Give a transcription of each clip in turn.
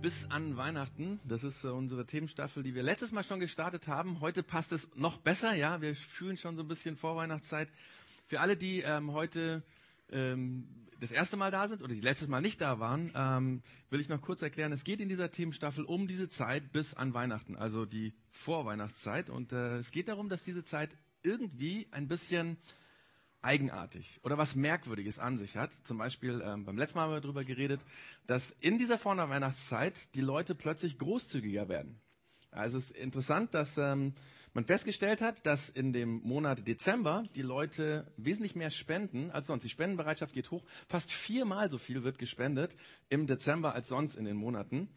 bis an Weihnachten. Das ist äh, unsere Themenstaffel, die wir letztes Mal schon gestartet haben. Heute passt es noch besser, ja. Wir fühlen schon so ein bisschen Vorweihnachtszeit. Für alle, die ähm, heute ähm, das erste Mal da sind oder die letztes Mal nicht da waren, ähm, will ich noch kurz erklären. Es geht in dieser Themenstaffel um diese Zeit bis an Weihnachten, also die Vorweihnachtszeit. Und äh, es geht darum, dass diese Zeit irgendwie ein bisschen eigenartig oder was Merkwürdiges an sich hat. Zum Beispiel, ähm, beim letzten Mal haben wir darüber geredet, dass in dieser Vorweihnachtszeit die Leute plötzlich großzügiger werden. Also es ist interessant, dass ähm, man festgestellt hat, dass in dem Monat Dezember die Leute wesentlich mehr spenden als sonst. Die Spendenbereitschaft geht hoch. Fast viermal so viel wird gespendet im Dezember als sonst in den Monaten.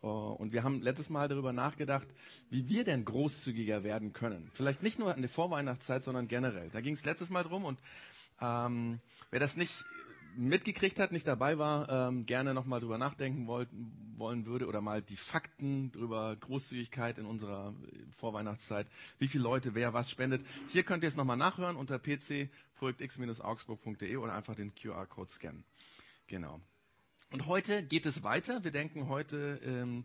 Oh, und wir haben letztes Mal darüber nachgedacht, wie wir denn großzügiger werden können. Vielleicht nicht nur in der Vorweihnachtszeit, sondern generell. Da ging es letztes Mal drum und ähm, wer das nicht mitgekriegt hat, nicht dabei war, ähm, gerne nochmal drüber nachdenken wollt, wollen würde oder mal die Fakten drüber Großzügigkeit in unserer Vorweihnachtszeit, wie viele Leute wer was spendet. Hier könnt ihr es nochmal nachhören unter pc.x-augsburg.de oder einfach den QR-Code scannen. Genau. Und heute geht es weiter. Wir denken heute ähm,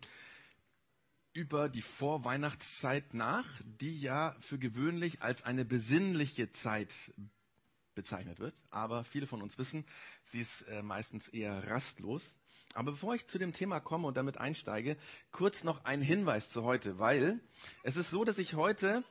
über die Vorweihnachtszeit nach, die ja für gewöhnlich als eine besinnliche Zeit bezeichnet wird. Aber viele von uns wissen, sie ist äh, meistens eher rastlos. Aber bevor ich zu dem Thema komme und damit einsteige, kurz noch ein Hinweis zu heute, weil es ist so, dass ich heute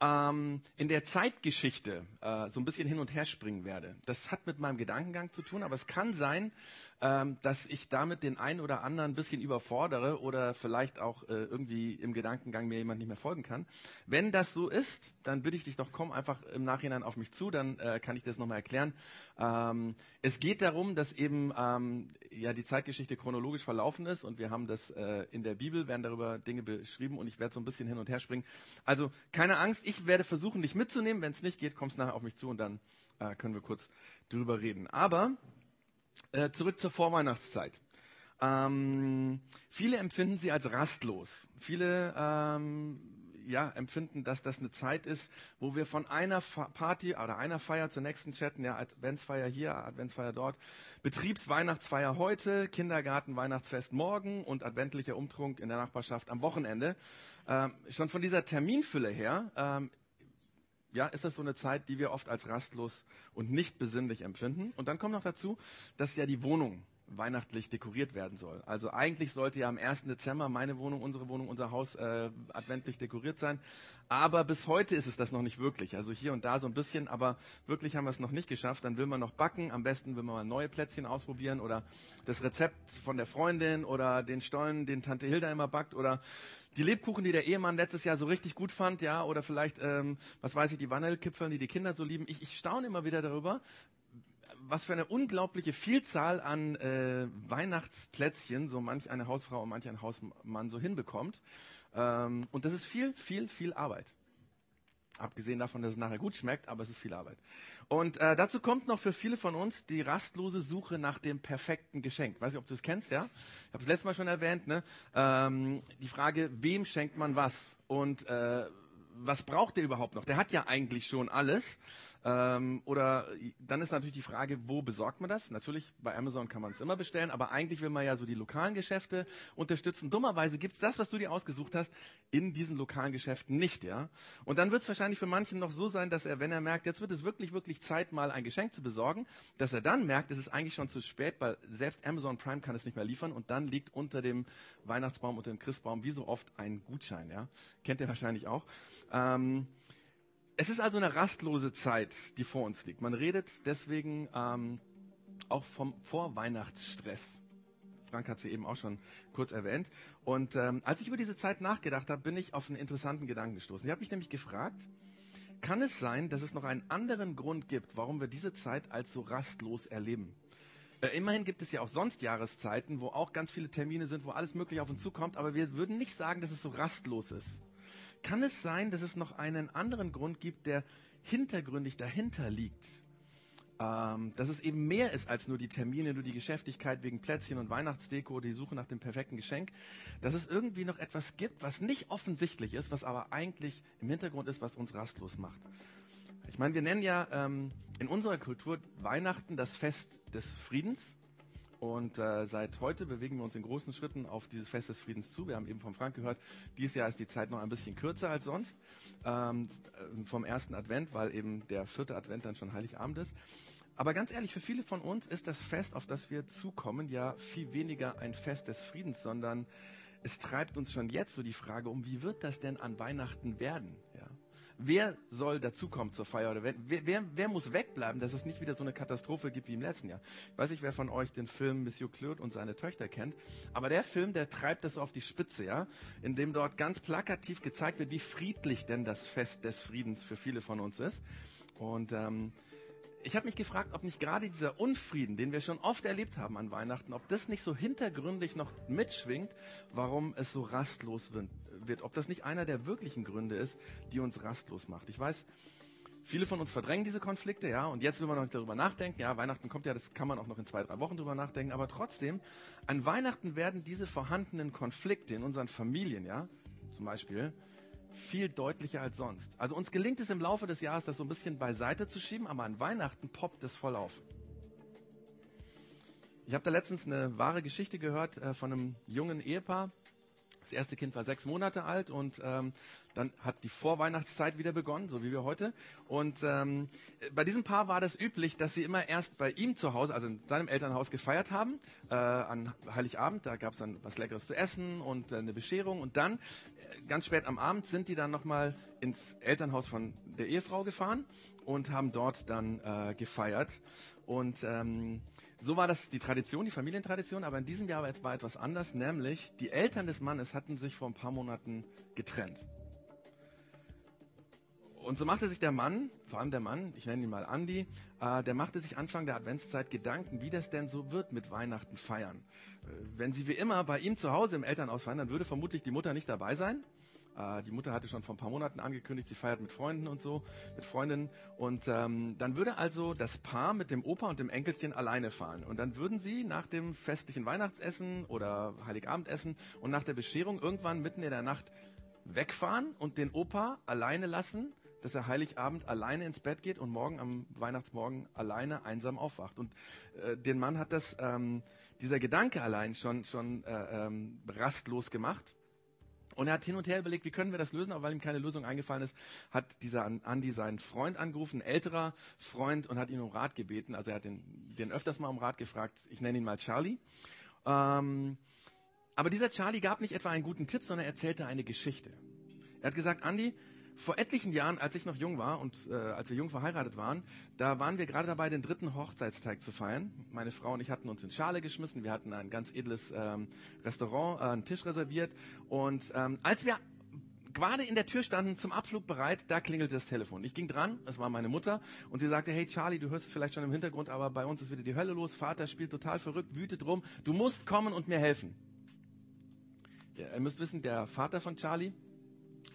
ähm, in der Zeitgeschichte äh, so ein bisschen hin und her springen werde. Das hat mit meinem Gedankengang zu tun, aber es kann sein, ähm, dass ich damit den einen oder anderen ein bisschen überfordere oder vielleicht auch äh, irgendwie im Gedankengang mir jemand nicht mehr folgen kann. Wenn das so ist, dann bitte ich dich doch, komm einfach im Nachhinein auf mich zu, dann äh, kann ich das nochmal erklären. Ähm, es geht darum, dass eben ähm, ja die Zeitgeschichte chronologisch verlaufen ist und wir haben das äh, in der Bibel, werden darüber Dinge beschrieben und ich werde so ein bisschen hin und her springen. Also keine Angst, ich werde versuchen, dich mitzunehmen. Wenn es nicht geht, kommst nachher auf mich zu und dann äh, können wir kurz drüber reden. Aber äh, zurück zur Vorweihnachtszeit. Ähm, viele empfinden sie als rastlos. Viele ähm, ja, empfinden, dass das eine Zeit ist, wo wir von einer Party oder einer Feier zur nächsten chatten, ja, Adventsfeier hier, Adventsfeier dort, Betriebsweihnachtsfeier heute, Kindergarten, Weihnachtsfest morgen und adventlicher Umtrunk in der Nachbarschaft am Wochenende. Ähm, schon von dieser Terminfülle her ähm, ja, ist das so eine Zeit, die wir oft als rastlos und nicht besinnlich empfinden. Und dann kommt noch dazu, dass ja die Wohnung weihnachtlich dekoriert werden soll. Also eigentlich sollte ja am 1. Dezember meine Wohnung, unsere Wohnung, unser Haus äh, adventlich dekoriert sein. Aber bis heute ist es das noch nicht wirklich. Also hier und da so ein bisschen, aber wirklich haben wir es noch nicht geschafft. Dann will man noch backen. Am besten will man mal neue Plätzchen ausprobieren oder das Rezept von der Freundin oder den Stollen, den Tante Hilda immer backt oder die Lebkuchen, die der Ehemann letztes Jahr so richtig gut fand, ja, oder vielleicht, ähm, was weiß ich, die Vanillekipfeln, die die Kinder so lieben. Ich, ich staune immer wieder darüber, was für eine unglaubliche Vielzahl an äh, Weihnachtsplätzchen so manch eine Hausfrau und manch ein Hausmann so hinbekommt. Ähm, und das ist viel, viel, viel Arbeit. Abgesehen davon, dass es nachher gut schmeckt, aber es ist viel Arbeit. Und äh, dazu kommt noch für viele von uns die rastlose Suche nach dem perfekten Geschenk. Weiß nicht, ob du es kennst, ja? Ich habe es letztes Mal schon erwähnt, ne? Ähm, die Frage, wem schenkt man was? Und äh, was braucht der überhaupt noch? Der hat ja eigentlich schon alles. Ähm, oder dann ist natürlich die Frage, wo besorgt man das? Natürlich, bei Amazon kann man es immer bestellen, aber eigentlich will man ja so die lokalen Geschäfte unterstützen. Dummerweise gibt's das, was du dir ausgesucht hast, in diesen lokalen Geschäften nicht, ja. Und dann wird es wahrscheinlich für manchen noch so sein, dass er, wenn er merkt, jetzt wird es wirklich, wirklich Zeit, mal ein Geschenk zu besorgen, dass er dann merkt, es ist eigentlich schon zu spät, weil selbst Amazon Prime kann es nicht mehr liefern und dann liegt unter dem Weihnachtsbaum, unter dem Christbaum, wie so oft ein Gutschein, ja. Kennt ihr wahrscheinlich auch. Ähm, es ist also eine rastlose Zeit, die vor uns liegt. Man redet deswegen ähm, auch vom Vorweihnachtsstress. Frank hat sie eben auch schon kurz erwähnt. Und ähm, als ich über diese Zeit nachgedacht habe, bin ich auf einen interessanten Gedanken gestoßen. Ich habe mich nämlich gefragt, kann es sein, dass es noch einen anderen Grund gibt, warum wir diese Zeit als so rastlos erleben? Äh, immerhin gibt es ja auch sonst Jahreszeiten, wo auch ganz viele Termine sind, wo alles Mögliche auf uns zukommt, aber wir würden nicht sagen, dass es so rastlos ist. Kann es sein, dass es noch einen anderen Grund gibt, der hintergründig dahinter liegt? Ähm, dass es eben mehr ist als nur die Termine, nur die Geschäftigkeit wegen Plätzchen und Weihnachtsdeko, die Suche nach dem perfekten Geschenk. Dass es irgendwie noch etwas gibt, was nicht offensichtlich ist, was aber eigentlich im Hintergrund ist, was uns rastlos macht. Ich meine, wir nennen ja ähm, in unserer Kultur Weihnachten das Fest des Friedens Und äh, seit heute bewegen wir uns in großen Schritten auf dieses Fest des Friedens zu. Wir haben eben von Frank gehört, dieses Jahr ist die Zeit noch ein bisschen kürzer als sonst ähm, vom ersten Advent, weil eben der vierte Advent dann schon Heiligabend ist. Aber ganz ehrlich, für viele von uns ist das Fest, auf das wir zukommen, ja viel weniger ein Fest des Friedens, sondern es treibt uns schon jetzt so die Frage um, wie wird das denn an Weihnachten werden? Wer soll dazukommen zur Feier? Oder wer, wer, wer muss wegbleiben, dass es nicht wieder so eine Katastrophe gibt wie im letzten Jahr? Ich weiß nicht, wer von euch den Film Monsieur Claude und seine Töchter kennt, aber der Film, der treibt das auf die Spitze, ja, in dem dort ganz plakativ gezeigt wird, wie friedlich denn das Fest des Friedens für viele von uns ist. Und ähm, ich habe mich gefragt, ob nicht gerade dieser Unfrieden, den wir schon oft erlebt haben an Weihnachten, ob das nicht so hintergründig noch mitschwingt, warum es so rastlos wird. Ob das nicht einer der wirklichen Gründe ist, die uns rastlos macht. Ich weiß, viele von uns verdrängen diese Konflikte, ja, und jetzt will man noch nicht darüber nachdenken. Ja, Weihnachten kommt ja, das kann man auch noch in zwei, drei Wochen darüber nachdenken. Aber trotzdem, an Weihnachten werden diese vorhandenen Konflikte in unseren Familien, ja, zum Beispiel, viel deutlicher als sonst. Also uns gelingt es im Laufe des Jahres, das so ein bisschen beiseite zu schieben, aber an Weihnachten poppt es voll auf. Ich habe da letztens eine wahre Geschichte gehört äh, von einem jungen Ehepaar, das erste Kind war sechs Monate alt und ähm, dann hat die Vorweihnachtszeit wieder begonnen, so wie wir heute. Und ähm, bei diesem Paar war das üblich, dass sie immer erst bei ihm zu Hause, also in seinem Elternhaus, gefeiert haben. Äh, an Heiligabend, da gab es dann was Leckeres zu essen und äh, eine Bescherung. Und dann, äh, ganz spät am Abend, sind die dann nochmal ins Elternhaus von der Ehefrau gefahren und haben dort dann äh, gefeiert. Und ähm, so war das die Tradition, die Familientradition, aber in diesem Jahr war etwas anders, nämlich die Eltern des Mannes hatten sich vor ein paar Monaten getrennt. Und so machte sich der Mann, vor allem der Mann, ich nenne ihn mal Andi, äh, der machte sich Anfang der Adventszeit Gedanken, wie das denn so wird mit Weihnachten feiern. Äh, wenn sie wie immer bei ihm zu Hause im Elternhaus feiern, dann würde vermutlich die Mutter nicht dabei sein. Äh, die Mutter hatte schon vor ein paar Monaten angekündigt, sie feiert mit Freunden und so, mit Freundinnen. Und ähm, dann würde also das Paar mit dem Opa und dem Enkelchen alleine fahren. Und dann würden sie nach dem festlichen Weihnachtsessen oder Heiligabendessen und nach der Bescherung irgendwann mitten in der Nacht wegfahren und den Opa alleine lassen, dass er Heiligabend alleine ins Bett geht und morgen am Weihnachtsmorgen alleine einsam aufwacht. Und äh, den Mann hat das ähm, dieser Gedanke allein schon schon äh, ähm, rastlos gemacht. Und er hat hin und her überlegt, wie können wir das lösen, aber weil ihm keine Lösung eingefallen ist, hat dieser Andi seinen Freund angerufen, ein älterer Freund, und hat ihn um Rat gebeten. Also er hat den, den öfters mal um Rat gefragt. Ich nenne ihn mal Charlie. Ähm, aber dieser Charlie gab nicht etwa einen guten Tipp, sondern erzählte eine Geschichte. Er hat gesagt, Andi, vor etlichen Jahren, als ich noch jung war und äh, als wir jung verheiratet waren, da waren wir gerade dabei, den dritten Hochzeitstag zu feiern. Meine Frau und ich hatten uns in Schale geschmissen. Wir hatten ein ganz edles ähm, Restaurant, äh, einen Tisch reserviert. Und ähm, als wir gerade in der Tür standen, zum Abflug bereit, da klingelte das Telefon. Ich ging dran, es war meine Mutter, und sie sagte, hey Charlie, du hörst es vielleicht schon im Hintergrund, aber bei uns ist wieder die Hölle los. Vater spielt total verrückt, wütet rum. Du musst kommen und mir helfen. Ja, ihr müsst wissen, der Vater von Charlie,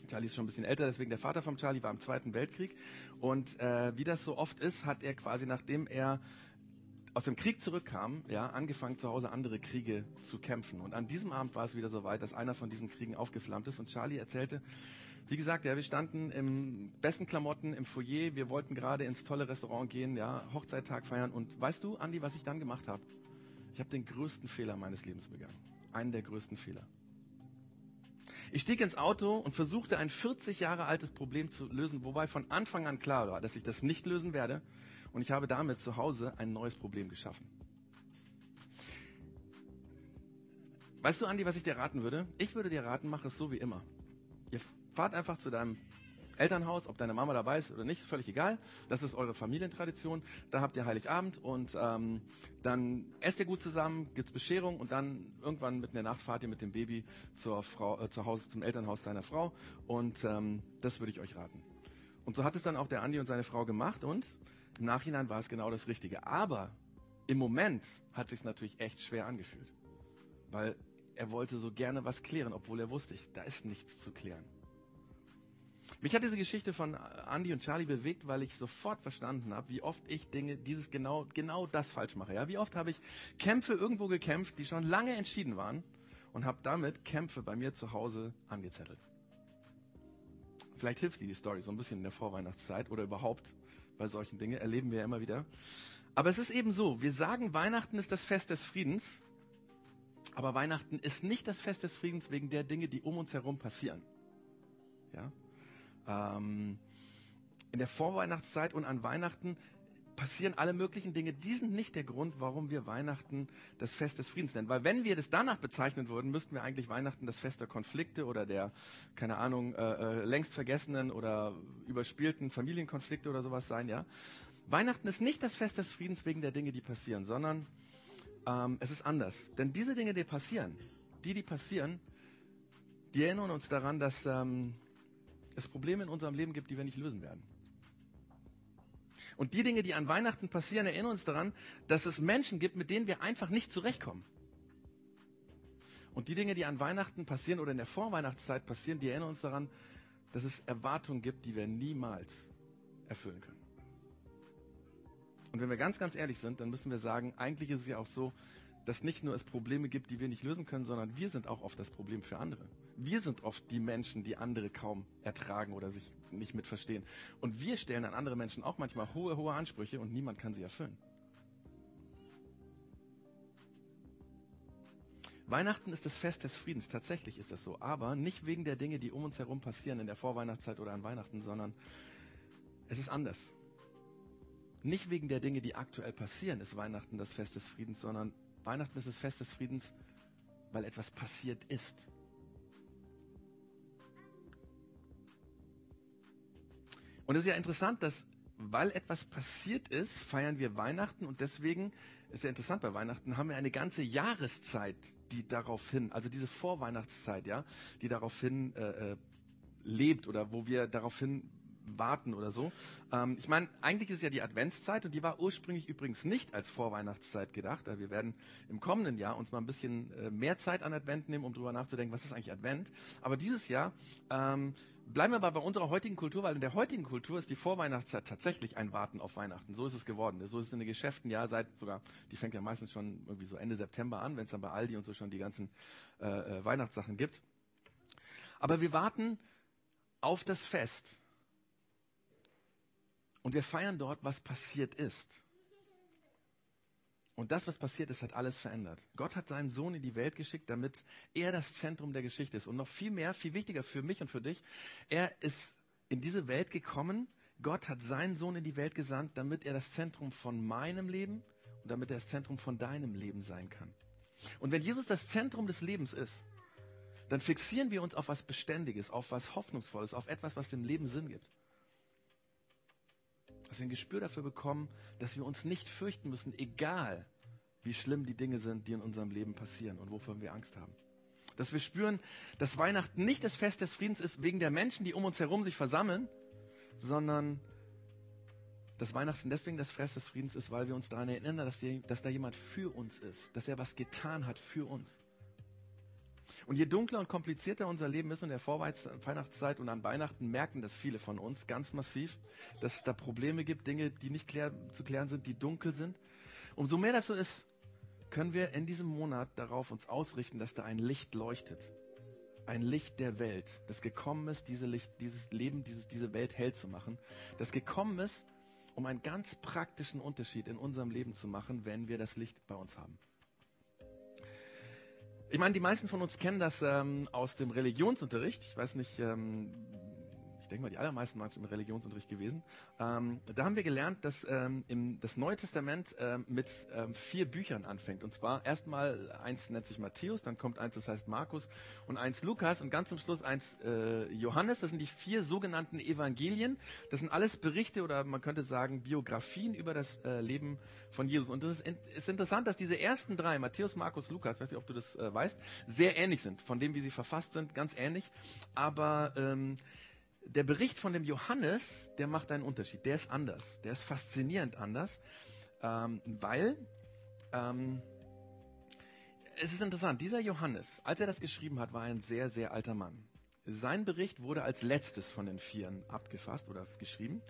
Charlie ist schon ein bisschen älter, deswegen der Vater von Charlie war im Zweiten Weltkrieg. Und äh, wie das so oft ist, hat er quasi, nachdem er aus dem Krieg zurückkam, ja, angefangen zu Hause andere Kriege zu kämpfen. Und an diesem Abend war es wieder so weit, dass einer von diesen Kriegen aufgeflammt ist. Und Charlie erzählte, wie gesagt, ja, wir standen im besten Klamotten im Foyer, wir wollten gerade ins tolle Restaurant gehen, ja, Hochzeittag feiern. Und weißt du, Andi, was ich dann gemacht habe? Ich habe den größten Fehler meines Lebens begangen. Einen der größten Fehler. Ich stieg ins Auto und versuchte ein 40 Jahre altes Problem zu lösen, wobei von Anfang an klar war, dass ich das nicht lösen werde. Und ich habe damit zu Hause ein neues Problem geschaffen. Weißt du, Andi, was ich dir raten würde? Ich würde dir raten, mach es so wie immer. Ihr fahrt einfach zu deinem Elternhaus, ob deine Mama dabei ist oder nicht, völlig egal. Das ist eure Familientradition. Da habt ihr Heiligabend und ähm, dann esst ihr gut zusammen, gibt's Bescherung und dann irgendwann mitten in der Nacht fahrt ihr mit dem Baby zur Frau, äh, zu Hause, zum Elternhaus deiner Frau und ähm, das würde ich euch raten. Und so hat es dann auch der Andi und seine Frau gemacht und im Nachhinein war es genau das Richtige. Aber im Moment hat sich natürlich echt schwer angefühlt, weil er wollte so gerne was klären, obwohl er wusste, da ist nichts zu klären. Mich hat diese Geschichte von Andy und Charlie bewegt, weil ich sofort verstanden habe, wie oft ich Dinge, dieses genau, genau das falsch mache. Ja, wie oft habe ich Kämpfe irgendwo gekämpft, die schon lange entschieden waren und habe damit Kämpfe bei mir zu Hause angezettelt. Vielleicht hilft dir die Story so ein bisschen in der Vorweihnachtszeit oder überhaupt bei solchen Dingen, erleben wir ja immer wieder. Aber es ist eben so, wir sagen, Weihnachten ist das Fest des Friedens, aber Weihnachten ist nicht das Fest des Friedens wegen der Dinge, die um uns herum passieren. Ja? Ähm, in der Vorweihnachtszeit und an Weihnachten passieren alle möglichen Dinge. Die sind nicht der Grund, warum wir Weihnachten das Fest des Friedens nennen. Weil wenn wir das danach bezeichnen würden, müssten wir eigentlich Weihnachten das Fest der Konflikte oder der, keine Ahnung, äh, äh, längst vergessenen oder überspielten Familienkonflikte oder sowas sein, ja. Weihnachten ist nicht das Fest des Friedens wegen der Dinge, die passieren, sondern ähm, es ist anders. Denn diese Dinge, die passieren, die, die passieren, die erinnern uns daran, dass ähm, es Probleme in unserem Leben gibt, die wir nicht lösen werden. Und die Dinge, die an Weihnachten passieren, erinnern uns daran, dass es Menschen gibt, mit denen wir einfach nicht zurechtkommen. Und die Dinge, die an Weihnachten passieren oder in der Vorweihnachtszeit passieren, die erinnern uns daran, dass es Erwartungen gibt, die wir niemals erfüllen können. Und wenn wir ganz, ganz ehrlich sind, dann müssen wir sagen, eigentlich ist es ja auch so, dass nicht nur es Probleme gibt, die wir nicht lösen können, sondern wir sind auch oft das Problem für andere. Wir sind oft die Menschen, die andere kaum ertragen oder sich nicht mitverstehen. Und wir stellen an andere Menschen auch manchmal hohe, hohe Ansprüche und niemand kann sie erfüllen. Weihnachten ist das Fest des Friedens, tatsächlich ist das so, aber nicht wegen der Dinge, die um uns herum passieren in der Vorweihnachtszeit oder an Weihnachten, sondern es ist anders. Nicht wegen der Dinge, die aktuell passieren, ist Weihnachten das Fest des Friedens, sondern Weihnachten ist das Fest des Friedens, weil etwas passiert ist. Und es ist ja interessant, dass weil etwas passiert ist, feiern wir Weihnachten und deswegen ist ja interessant bei Weihnachten haben wir eine ganze Jahreszeit, die darauf hin, also diese Vorweihnachtszeit, ja, die darauf hin äh, äh lebt oder wo wir darauf hin warten oder so. Ähm, ich meine, eigentlich ist ja die Adventszeit und die war ursprünglich übrigens nicht als Vorweihnachtszeit gedacht. Wir werden im kommenden Jahr uns mal ein bisschen äh, mehr Zeit an Advent nehmen, um darüber nachzudenken, was ist eigentlich Advent. Aber dieses Jahr ähm, bleiben wir aber bei unserer heutigen Kultur, weil in der heutigen Kultur ist die Vorweihnachtszeit tatsächlich ein Warten auf Weihnachten. So ist es geworden. So ist es in den Geschäften, ja, seit sogar, die fängt ja meistens schon irgendwie so Ende September an, wenn es dann bei Aldi und so schon die ganzen äh, äh, Weihnachtssachen gibt. Aber wir warten auf das Fest. Und wir feiern dort, was passiert ist. Und das, was passiert ist, hat alles verändert. Gott hat seinen Sohn in die Welt geschickt, damit er das Zentrum der Geschichte ist. Und noch viel mehr, viel wichtiger für mich und für dich, er ist in diese Welt gekommen. Gott hat seinen Sohn in die Welt gesandt, damit er das Zentrum von meinem Leben und damit er das Zentrum von deinem Leben sein kann. Und wenn Jesus das Zentrum des Lebens ist, dann fixieren wir uns auf was Beständiges, auf was Hoffnungsvolles, auf etwas, was dem Leben Sinn gibt dass wir ein Gespür dafür bekommen, dass wir uns nicht fürchten müssen, egal wie schlimm die Dinge sind, die in unserem Leben passieren und wovon wir Angst haben. Dass wir spüren, dass Weihnachten nicht das Fest des Friedens ist wegen der Menschen, die um uns herum sich versammeln, sondern dass Weihnachten deswegen das Fest des Friedens ist, weil wir uns daran erinnern, dass, die, dass da jemand für uns ist, dass er was getan hat für uns. Und je dunkler und komplizierter unser Leben ist in der Vorweihnachtszeit und an Weihnachten merken das viele von uns ganz massiv, dass es da Probleme gibt, Dinge, die nicht klär, zu klären sind, die dunkel sind. Umso mehr das so ist, können wir in diesem Monat darauf uns ausrichten, dass da ein Licht leuchtet. Ein Licht der Welt, das gekommen ist, diese Licht, dieses Leben, dieses, diese Welt hell zu machen. Das gekommen ist, um einen ganz praktischen Unterschied in unserem Leben zu machen, wenn wir das Licht bei uns haben. Ich meine, die meisten von uns kennen das ähm, aus dem Religionsunterricht. Ich weiß nicht, ähm, denke mal, die allermeisten waren im Religionsunterricht gewesen. Ähm, da haben wir gelernt, dass ähm, im, das Neue Testament ähm, mit ähm, vier Büchern anfängt. Und zwar erstmal eins nennt sich Matthäus, dann kommt eins, das heißt Markus und eins Lukas und ganz zum Schluss eins äh, Johannes. Das sind die vier sogenannten Evangelien. Das sind alles Berichte oder man könnte sagen Biografien über das äh, Leben von Jesus. Und es ist, in, ist, interessant, dass diese ersten drei, Matthäus, Markus, Lukas, weiß nicht, ob du das äh, weißt, sehr ähnlich sind, von dem, wie sie verfasst sind, ganz ähnlich. Aber ähm, der Bericht von dem Johannes, der macht einen Unterschied. Der ist anders. Der ist faszinierend anders, ähm, weil ähm, es ist interessant. Dieser Johannes, als er das geschrieben hat, war ein sehr, sehr alter Mann. Sein Bericht wurde als letztes von den Vieren abgefasst oder geschrieben.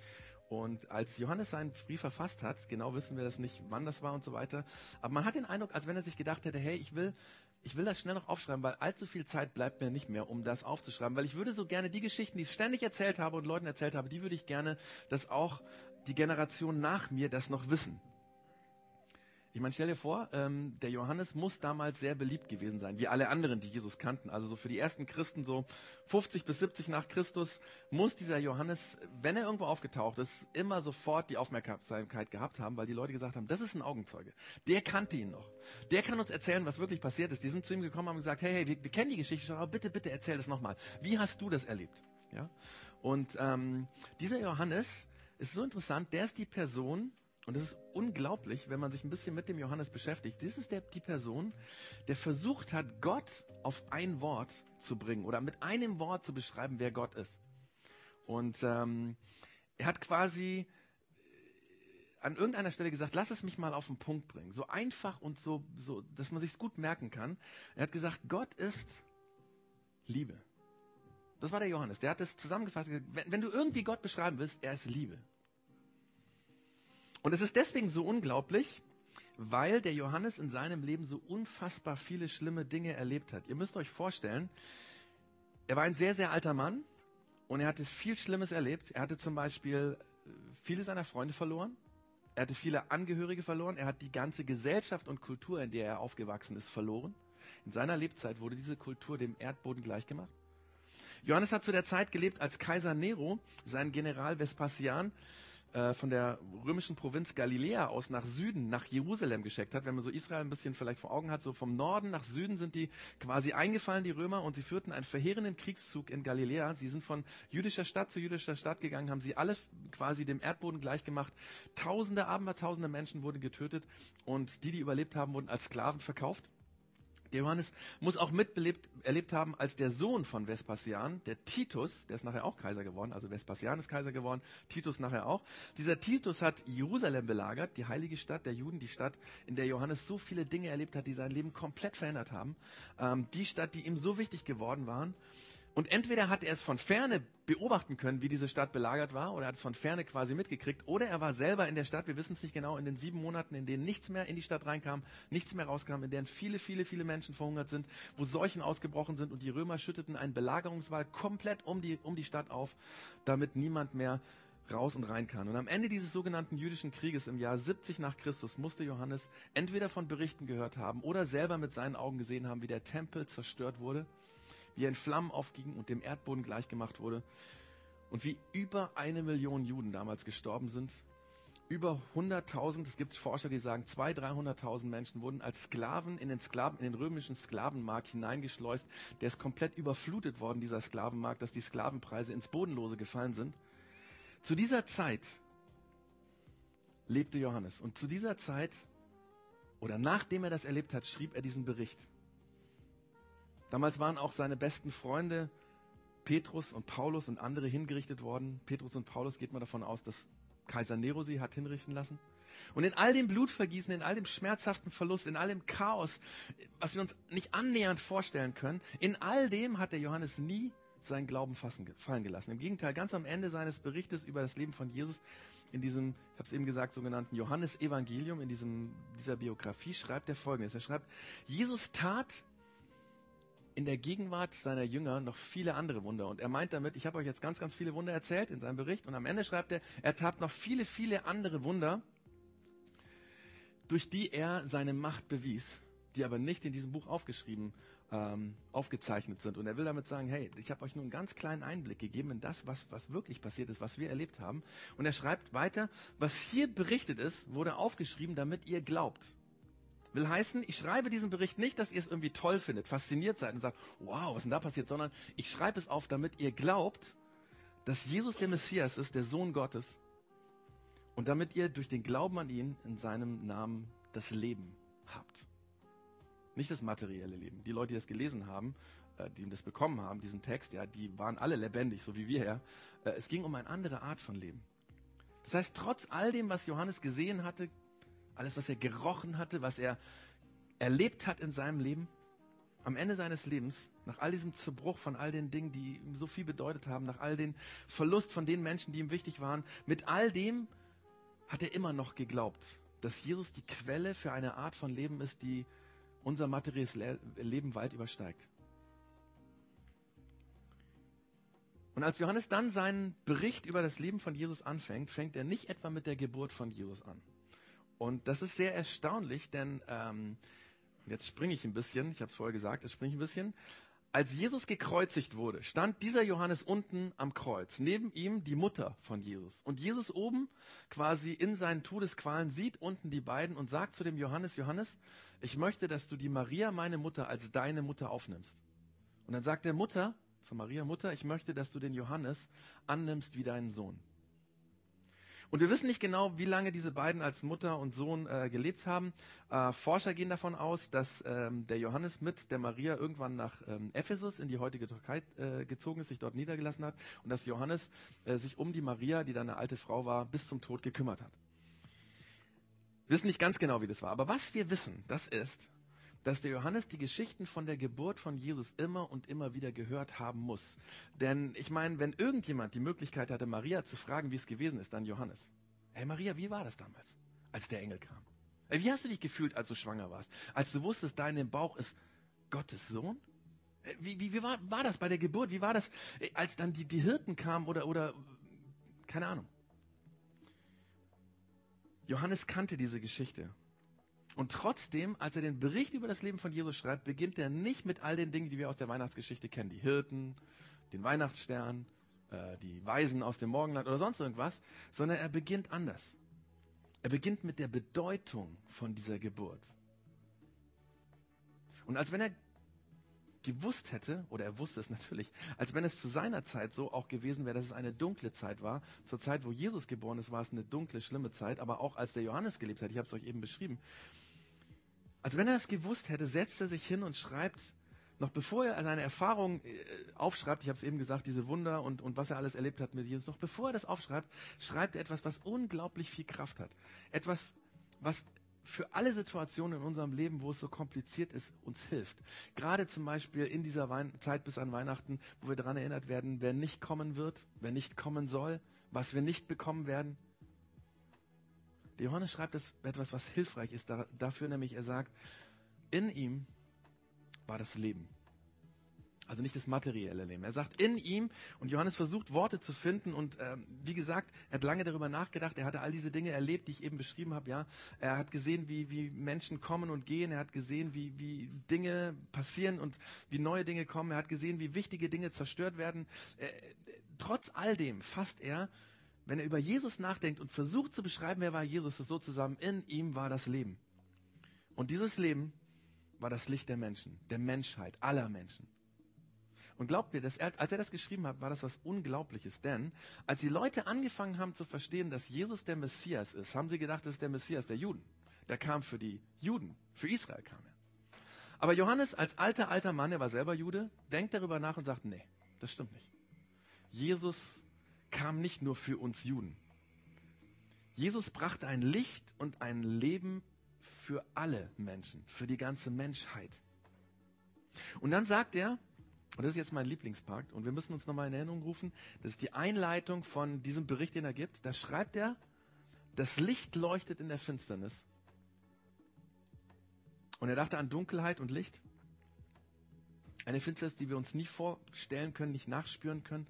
Und als Johannes seinen Brief verfasst hat, genau wissen wir das nicht, wann das war und so weiter, aber man hat den Eindruck, als wenn er sich gedacht hätte, hey, ich will ich will das schnell noch aufschreiben, weil allzu viel Zeit bleibt mir nicht mehr, um das aufzuschreiben, weil ich würde so gerne die Geschichten, die ich ständig erzählt habe und Leuten erzählt habe, die würde ich gerne, dass auch die Generation nach mir das noch wissen. Ich meine, stell dir vor, ähm, der Johannes muss damals sehr beliebt gewesen sein, wie alle anderen, die Jesus kannten. Also so für die ersten Christen, so 50 bis 70 nach Christus, muss dieser Johannes, wenn er irgendwo aufgetaucht ist, immer sofort die Aufmerksamkeit gehabt haben, weil die Leute gesagt haben, das ist ein Augenzeuge. Der kannte ihn noch. Der kann uns erzählen, was wirklich passiert ist. Die sind zu ihm gekommen und haben gesagt, hey, hey, wir, wir kennen die Geschichte schon, aber bitte, bitte erzähl das nochmal. Wie hast du das erlebt? Ja? Und ähm, dieser Johannes ist so interessant, der ist die Person, und es ist unglaublich, wenn man sich ein bisschen mit dem Johannes beschäftigt. Das ist der, die Person, der versucht hat, Gott auf ein Wort zu bringen oder mit einem Wort zu beschreiben, wer Gott ist. Und ähm, er hat quasi äh, an irgendeiner Stelle gesagt, lass es mich mal auf den Punkt bringen. So einfach und so, so dass man sich gut merken kann. Er hat gesagt, Gott ist Liebe. Das war der Johannes. Der hat es zusammengefasst. Wenn, wenn du irgendwie Gott beschreiben willst, er ist Liebe. Und es ist deswegen so unglaublich, weil der Johannes in seinem Leben so unfassbar viele schlimme Dinge erlebt hat. Ihr müsst euch vorstellen, er war ein sehr, sehr alter Mann und er hatte viel Schlimmes erlebt. Er hatte zum Beispiel äh, viele seiner Freunde verloren. Er hatte viele Angehörige verloren. Er hat die ganze Gesellschaft und Kultur, in der er aufgewachsen ist, verloren. In seiner Lebzeit wurde diese Kultur dem Erdboden gleichgemacht. Johannes hat zu der Zeit gelebt, als Kaiser Nero seinen General Vespasian äh, von der römischen Provinz Galiläa aus nach Süden, nach Jerusalem geschickt hat. Wenn man so Israel ein bisschen vielleicht vor Augen hat, so vom Norden nach Süden sind die quasi eingefallen, die Römer, und sie führten einen verheerenden Kriegszug in Galiläa. Sie sind von jüdischer Stadt zu jüdischer Stadt gegangen, haben sie alle quasi dem Erdboden gleichgemacht. Tausende, abertausende Menschen wurden getötet und die, die überlebt haben, wurden als Sklaven verkauft. Der Johannes muss auch mitbelebt, erlebt haben, als der Sohn von Vespasian, der Titus, der ist nachher auch Kaiser geworden, also Vespasian ist Kaiser geworden, Titus nachher auch. Dieser Titus hat Jerusalem belagert, die heilige Stadt der Juden, die Stadt, in der Johannes so viele Dinge erlebt hat, die sein Leben komplett verändert haben. Ähm, die Stadt, die ihm so wichtig geworden waren. Und entweder hat er es von ferne beobachten können, wie diese Stadt belagert war, oder hat es von ferne quasi mitgekriegt, oder er war selber in der Stadt, wir wissen es nicht genau, in den sieben Monaten, in denen nichts mehr in die Stadt reinkam, nichts mehr rauskam, in denen viele, viele, viele Menschen verhungert sind, wo Seuchen ausgebrochen sind und die Römer schütteten einen Belagerungswall komplett um die, um die Stadt auf, damit niemand mehr raus und rein kann. Und am Ende dieses sogenannten jüdischen Krieges im Jahr 70 nach Christus musste Johannes entweder von Berichten gehört haben oder selber mit seinen Augen gesehen haben, wie der Tempel zerstört wurde wie er in Flammen aufging und dem Erdboden gleichgemacht wurde und wie über eine Million Juden damals gestorben sind. Über 100.000, es gibt Forscher, die sagen, 200.000, 300.000 Menschen wurden als Sklaven in den Sklaven, in den römischen Sklavenmarkt hineingeschleust. Der ist komplett überflutet worden, dieser Sklavenmarkt, dass die Sklavenpreise ins Bodenlose gefallen sind. Zu dieser Zeit lebte Johannes. Und zu dieser Zeit, oder nachdem er das erlebt hat, schrieb er diesen Bericht. Damals waren auch seine besten Freunde Petrus und Paulus und andere hingerichtet worden. Petrus und Paulus geht man davon aus, dass Kaiser Nero sie hat hinrichten lassen. Und in all dem Blutvergießen, in all dem schmerzhaften Verlust, in all dem Chaos, was wir uns nicht annähernd vorstellen können, in all dem hat der Johannes nie seinen Glauben fassen, fallen gelassen. Im Gegenteil, ganz am Ende seines Berichtes über das Leben von Jesus, in diesem, ich habe es eben gesagt, sogenannten Johannes-Evangelium, in diesem, dieser Biografie, schreibt er folgendes. Er schreibt, Jesus tat in der Gegenwart seiner Jünger noch viele andere Wunder. Und er meint damit, ich habe euch jetzt ganz, ganz viele Wunder erzählt in seinem Bericht. Und am Ende schreibt er, er tat noch viele, viele andere Wunder, durch die er seine Macht bewies, die aber nicht in diesem Buch aufgeschrieben, ähm, aufgezeichnet sind. Und er will damit sagen, hey, ich habe euch nur einen ganz kleinen Einblick gegeben in das, was, was wirklich passiert ist, was wir erlebt haben. Und er schreibt weiter, was hier berichtet ist, wurde aufgeschrieben, damit ihr glaubt. Will heißen, ich schreibe diesen Bericht nicht, dass ihr es irgendwie toll findet, fasziniert seid und sagt, wow, was ist denn da passiert, sondern ich schreibe es auf, damit ihr glaubt, dass Jesus der Messias ist, der Sohn Gottes. Und damit ihr durch den Glauben an ihn in seinem Namen das Leben habt. Nicht das materielle Leben. Die Leute, die das gelesen haben, äh, die das bekommen haben, diesen Text, ja, die waren alle lebendig, so wie wir ja. Äh, es ging um eine andere Art von Leben. Das heißt, trotz all dem, was Johannes gesehen hatte, alles, was er gerochen hatte, was er erlebt hat in seinem Leben, am Ende seines Lebens, nach all diesem Zerbruch von all den Dingen, die ihm so viel bedeutet haben, nach all den Verlust von den Menschen, die ihm wichtig waren, mit all dem hat er immer noch geglaubt, dass Jesus die Quelle für eine Art von Leben ist, die unser materielles Leben weit übersteigt. Und als Johannes dann seinen Bericht über das Leben von Jesus anfängt, fängt er nicht etwa mit der Geburt von Jesus an Und das ist sehr erstaunlich, denn ähm, jetzt springe ich ein bisschen, ich habe es vorher gesagt, jetzt springe ich ein bisschen. Als Jesus gekreuzigt wurde, stand dieser Johannes unten am Kreuz, neben ihm die Mutter von Jesus. Und Jesus oben, quasi in seinen Todesqualen, sieht unten die beiden und sagt zu dem Johannes, Johannes, ich möchte, dass du die Maria, meine Mutter, als deine Mutter aufnimmst. Und dann sagt der Mutter, zu Maria Mutter, ich möchte, dass du den Johannes annimmst wie deinen Sohn. Und wir wissen nicht genau, wie lange diese beiden als Mutter und Sohn äh, gelebt haben. Äh, Forscher gehen davon aus, dass ähm, der Johannes mit der Maria irgendwann nach ähm, Ephesus in die heutige Türkei äh, gezogen ist, sich dort niedergelassen hat und dass Johannes äh, sich um die Maria, die dann eine alte Frau war, bis zum Tod gekümmert hat. Wir wissen nicht ganz genau, wie das war. Aber was wir wissen, das ist, dass der Johannes die Geschichten von der Geburt von Jesus immer und immer wieder gehört haben muss. Denn ich meine, wenn irgendjemand die Möglichkeit hatte, Maria zu fragen, wie es gewesen ist, dann Johannes. Hey Maria, wie war das damals, als der Engel kam? Wie hast du dich gefühlt, als du schwanger warst? Als du wusstest, da in Bauch ist Gottes Sohn? Wie, wie, wie war, war das bei der Geburt? Wie war das, als dann die, die Hirten kamen oder, oder, keine Ahnung. Johannes kannte diese Geschichte. Und trotzdem, als er den Bericht über das Leben von Jesus schreibt, beginnt er nicht mit all den Dingen, die wir aus der Weihnachtsgeschichte kennen. Die Hirten, den Weihnachtsstern, äh, die Weisen aus dem Morgenland oder sonst irgendwas, sondern er beginnt anders. Er beginnt mit der Bedeutung von dieser Geburt. Und als wenn er gewusst hätte, oder er wusste es natürlich, als wenn es zu seiner Zeit so auch gewesen wäre, dass es eine dunkle Zeit war. Zur Zeit, wo Jesus geboren ist, war es eine dunkle, schlimme Zeit, aber auch als der Johannes gelebt hat, ich habe es euch eben beschrieben, als wenn er es gewusst hätte, setzt er sich hin und schreibt, noch bevor er seine Erfahrung äh, aufschreibt, ich habe es eben gesagt, diese Wunder und, und was er alles erlebt hat mit Jesus, noch bevor er das aufschreibt, schreibt er etwas, was unglaublich viel Kraft hat. Etwas, was für alle Situationen in unserem Leben, wo es so kompliziert ist, uns hilft. Gerade zum Beispiel in dieser Wein Zeit bis an Weihnachten, wo wir daran erinnert werden, wer nicht kommen wird, wer nicht kommen soll, was wir nicht bekommen werden. Johannes schreibt etwas, was hilfreich ist dafür, nämlich er sagt, in ihm war das Leben. Also nicht das materielle Leben. Er sagt in ihm, und Johannes versucht Worte zu finden und ähm, wie gesagt, er hat lange darüber nachgedacht, er hatte all diese Dinge erlebt, die ich eben beschrieben habe, ja. Er hat gesehen, wie, wie Menschen kommen und gehen, er hat gesehen, wie, wie Dinge passieren und wie neue Dinge kommen, er hat gesehen, wie wichtige Dinge zerstört werden. Äh, trotz all dem fasst er wenn er über Jesus nachdenkt und versucht zu beschreiben, wer war Jesus, ist so zusammen, in ihm war das Leben. Und dieses Leben war das Licht der Menschen, der Menschheit, aller Menschen. Und glaubt mir, dass er, als er das geschrieben hat, war das was Unglaubliches. Denn als die Leute angefangen haben zu verstehen, dass Jesus der Messias ist, haben sie gedacht, das ist der Messias der Juden. Der kam für die Juden, für Israel kam er. Aber Johannes als alter, alter Mann, er war selber Jude, denkt darüber nach und sagt, nee, das stimmt nicht. Jesus kam nicht nur für uns Juden. Jesus brachte ein Licht und ein Leben für alle Menschen, für die ganze Menschheit. Und dann sagt er, und das ist jetzt mein Lieblingspakt, und wir müssen uns nochmal in Erinnerung rufen, das ist die Einleitung von diesem Bericht, den er gibt. Da schreibt er, das Licht leuchtet in der Finsternis. Und er dachte an Dunkelheit und Licht. Eine Finsternis, die wir uns nie vorstellen können, nicht nachspüren können.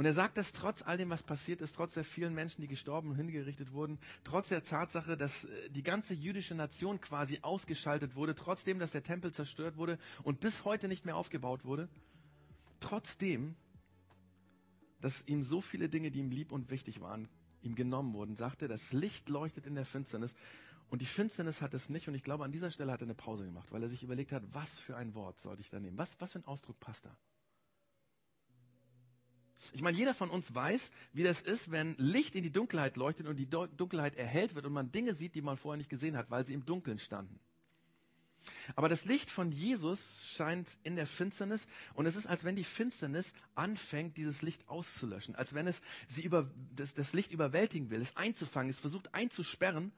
Und er sagt das trotz all dem, was passiert ist, trotz der vielen Menschen, die gestorben und hingerichtet wurden, trotz der Tatsache, dass äh, die ganze jüdische Nation quasi ausgeschaltet wurde, trotzdem, dass der Tempel zerstört wurde und bis heute nicht mehr aufgebaut wurde, trotzdem, dass ihm so viele Dinge, die ihm lieb und wichtig waren, ihm genommen wurden, sagte, das Licht leuchtet in der Finsternis und die Finsternis hat es nicht. Und ich glaube, an dieser Stelle hat er eine Pause gemacht, weil er sich überlegt hat, was für ein Wort sollte ich da nehmen? Was, was für ein Ausdruck passt da? Ich meine, jeder von uns weiß, wie das ist, wenn Licht in die Dunkelheit leuchtet und die Dunkelheit erhellt wird und man Dinge sieht, die man vorher nicht gesehen hat, weil sie im Dunkeln standen. Aber das Licht von Jesus scheint in der Finsternis und es ist, als wenn die Finsternis anfängt, dieses Licht auszulöschen, als wenn es sie über, das, das Licht überwältigen will, es einzufangen, es versucht einzusperren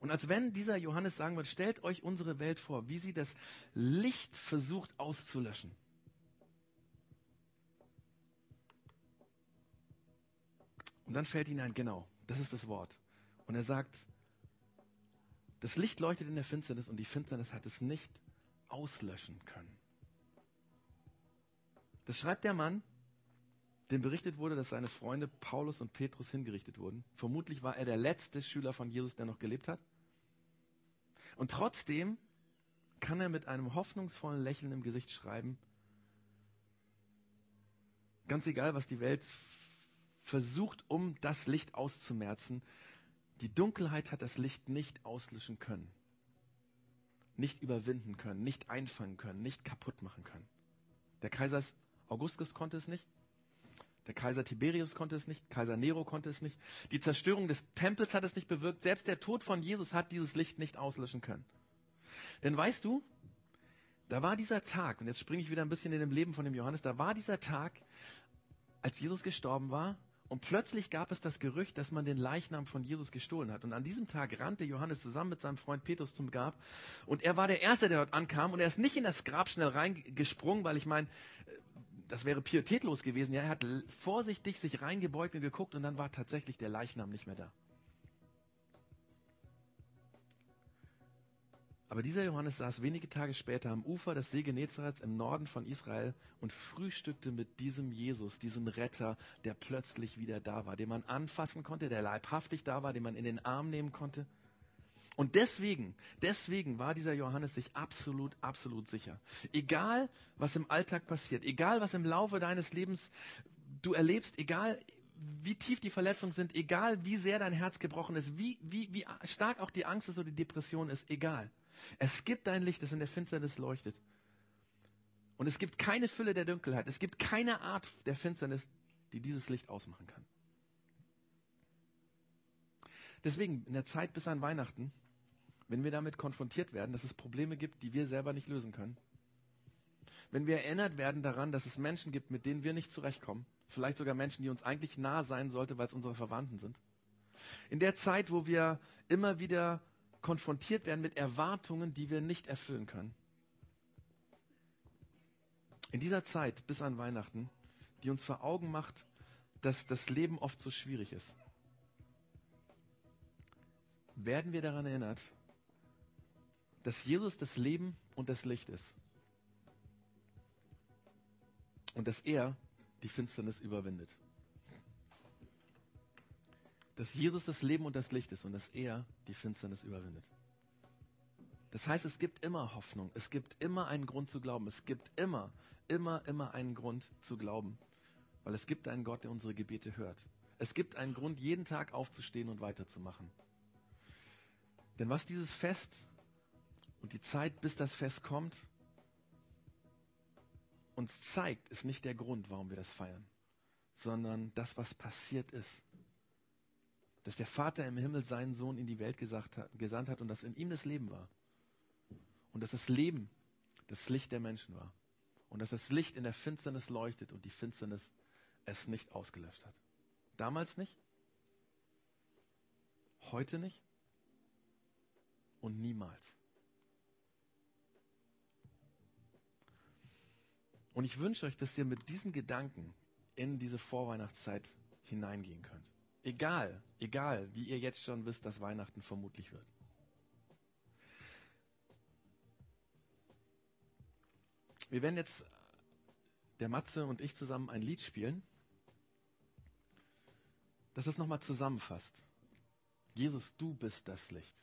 und als wenn dieser Johannes sagen wird, stellt euch unsere Welt vor, wie sie das Licht versucht auszulöschen. Und dann fällt ihnen ein, genau, das ist das Wort. Und er sagt, das Licht leuchtet in der Finsternis und die Finsternis hat es nicht auslöschen können. Das schreibt der Mann, dem berichtet wurde, dass seine Freunde Paulus und Petrus hingerichtet wurden. Vermutlich war er der letzte Schüler von Jesus, der noch gelebt hat. Und trotzdem kann er mit einem hoffnungsvollen Lächeln im Gesicht schreiben, ganz egal, was die Welt versucht, um das Licht auszumerzen, die Dunkelheit hat das Licht nicht auslöschen können, nicht überwinden können, nicht einfangen können, nicht kaputt machen können. Der Kaiser Augustus konnte es nicht, der Kaiser Tiberius konnte es nicht, Kaiser Nero konnte es nicht, die Zerstörung des Tempels hat es nicht bewirkt, selbst der Tod von Jesus hat dieses Licht nicht auslöschen können. Denn weißt du, da war dieser Tag, und jetzt springe ich wieder ein bisschen in dem Leben von dem Johannes, da war dieser Tag, als Jesus gestorben war, und plötzlich gab es das Gerücht, dass man den Leichnam von Jesus gestohlen hat. Und an diesem Tag rannte Johannes zusammen mit seinem Freund Petrus zum Grab. Und er war der Erste, der dort ankam. Und er ist nicht in das Grab schnell reingesprungen, weil ich meine, das wäre pietätlos gewesen. Ja, er hat vorsichtig sich reingebeugt und geguckt und dann war tatsächlich der Leichnam nicht mehr da. Aber dieser Johannes saß wenige Tage später am Ufer des See Genezareth im Norden von Israel und frühstückte mit diesem Jesus, diesem Retter, der plötzlich wieder da war, den man anfassen konnte, der leibhaftig da war, den man in den Arm nehmen konnte. Und deswegen, deswegen war dieser Johannes sich absolut, absolut sicher. Egal, was im Alltag passiert, egal, was im Laufe deines Lebens du erlebst, egal, wie tief die Verletzungen sind, egal, wie sehr dein Herz gebrochen ist, wie, wie, wie stark auch die Angst ist oder die Depression ist, egal. Es gibt ein Licht, das in der Finsternis leuchtet. Und es gibt keine Fülle der Dunkelheit. Es gibt keine Art der Finsternis, die dieses Licht ausmachen kann. Deswegen, in der Zeit bis an Weihnachten, wenn wir damit konfrontiert werden, dass es Probleme gibt, die wir selber nicht lösen können, wenn wir erinnert werden daran, dass es Menschen gibt, mit denen wir nicht zurechtkommen, vielleicht sogar Menschen, die uns eigentlich nah sein sollten, weil es unsere Verwandten sind, in der Zeit, wo wir immer wieder konfrontiert werden mit Erwartungen, die wir nicht erfüllen können. In dieser Zeit bis an Weihnachten, die uns vor Augen macht, dass das Leben oft so schwierig ist, werden wir daran erinnert, dass Jesus das Leben und das Licht ist. Und dass er die Finsternis überwindet dass Jesus das Leben und das Licht ist und dass er die Finsternis überwindet. Das heißt, es gibt immer Hoffnung, es gibt immer einen Grund zu glauben, es gibt immer, immer, immer einen Grund zu glauben, weil es gibt einen Gott, der unsere Gebete hört. Es gibt einen Grund, jeden Tag aufzustehen und weiterzumachen. Denn was dieses Fest und die Zeit, bis das Fest kommt, uns zeigt, ist nicht der Grund, warum wir das feiern, sondern das, was passiert ist dass der Vater im Himmel seinen Sohn in die Welt hat, gesandt hat und dass in ihm das Leben war. Und dass das Leben das Licht der Menschen war. Und dass das Licht in der Finsternis leuchtet und die Finsternis es nicht ausgelöscht hat. Damals nicht, heute nicht und niemals. Und ich wünsche euch, dass ihr mit diesen Gedanken in diese Vorweihnachtszeit hineingehen könnt. Egal, egal, wie ihr jetzt schon wisst, dass Weihnachten vermutlich wird. Wir werden jetzt, der Matze und ich zusammen ein Lied spielen, das es nochmal zusammenfasst. Jesus, du bist das Licht.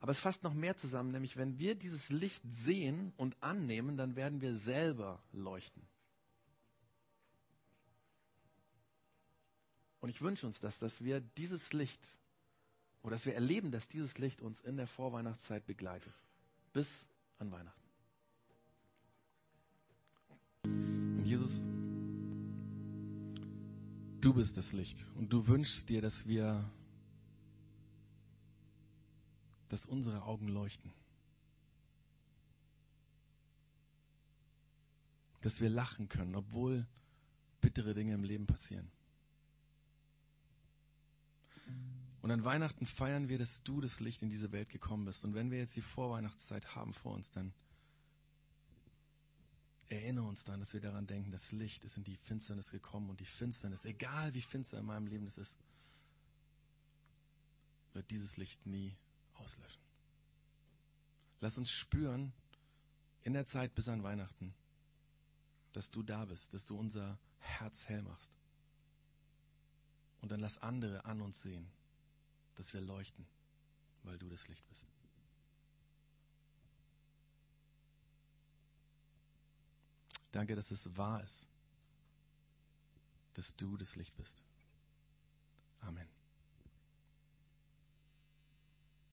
Aber es fasst noch mehr zusammen, nämlich wenn wir dieses Licht sehen und annehmen, dann werden wir selber leuchten. Und ich wünsche uns das, dass wir dieses Licht oder dass wir erleben, dass dieses Licht uns in der Vorweihnachtszeit begleitet. Bis an Weihnachten. Und Jesus, du bist das Licht und du wünschst dir, dass wir, dass unsere Augen leuchten. Dass wir lachen können, obwohl bittere Dinge im Leben passieren. Und an Weihnachten feiern wir, dass du das Licht in diese Welt gekommen bist. Und wenn wir jetzt die Vorweihnachtszeit haben vor uns, dann erinnere uns daran, dass wir daran denken, das Licht ist in die Finsternis gekommen und die Finsternis, egal wie finster in meinem Leben das ist, wird dieses Licht nie auslöschen. Lass uns spüren in der Zeit bis an Weihnachten, dass du da bist, dass du unser Herz hell machst. Und dann lass andere an uns sehen, dass wir leuchten, weil du das Licht bist. Danke, dass es wahr ist, dass du das Licht bist. Amen.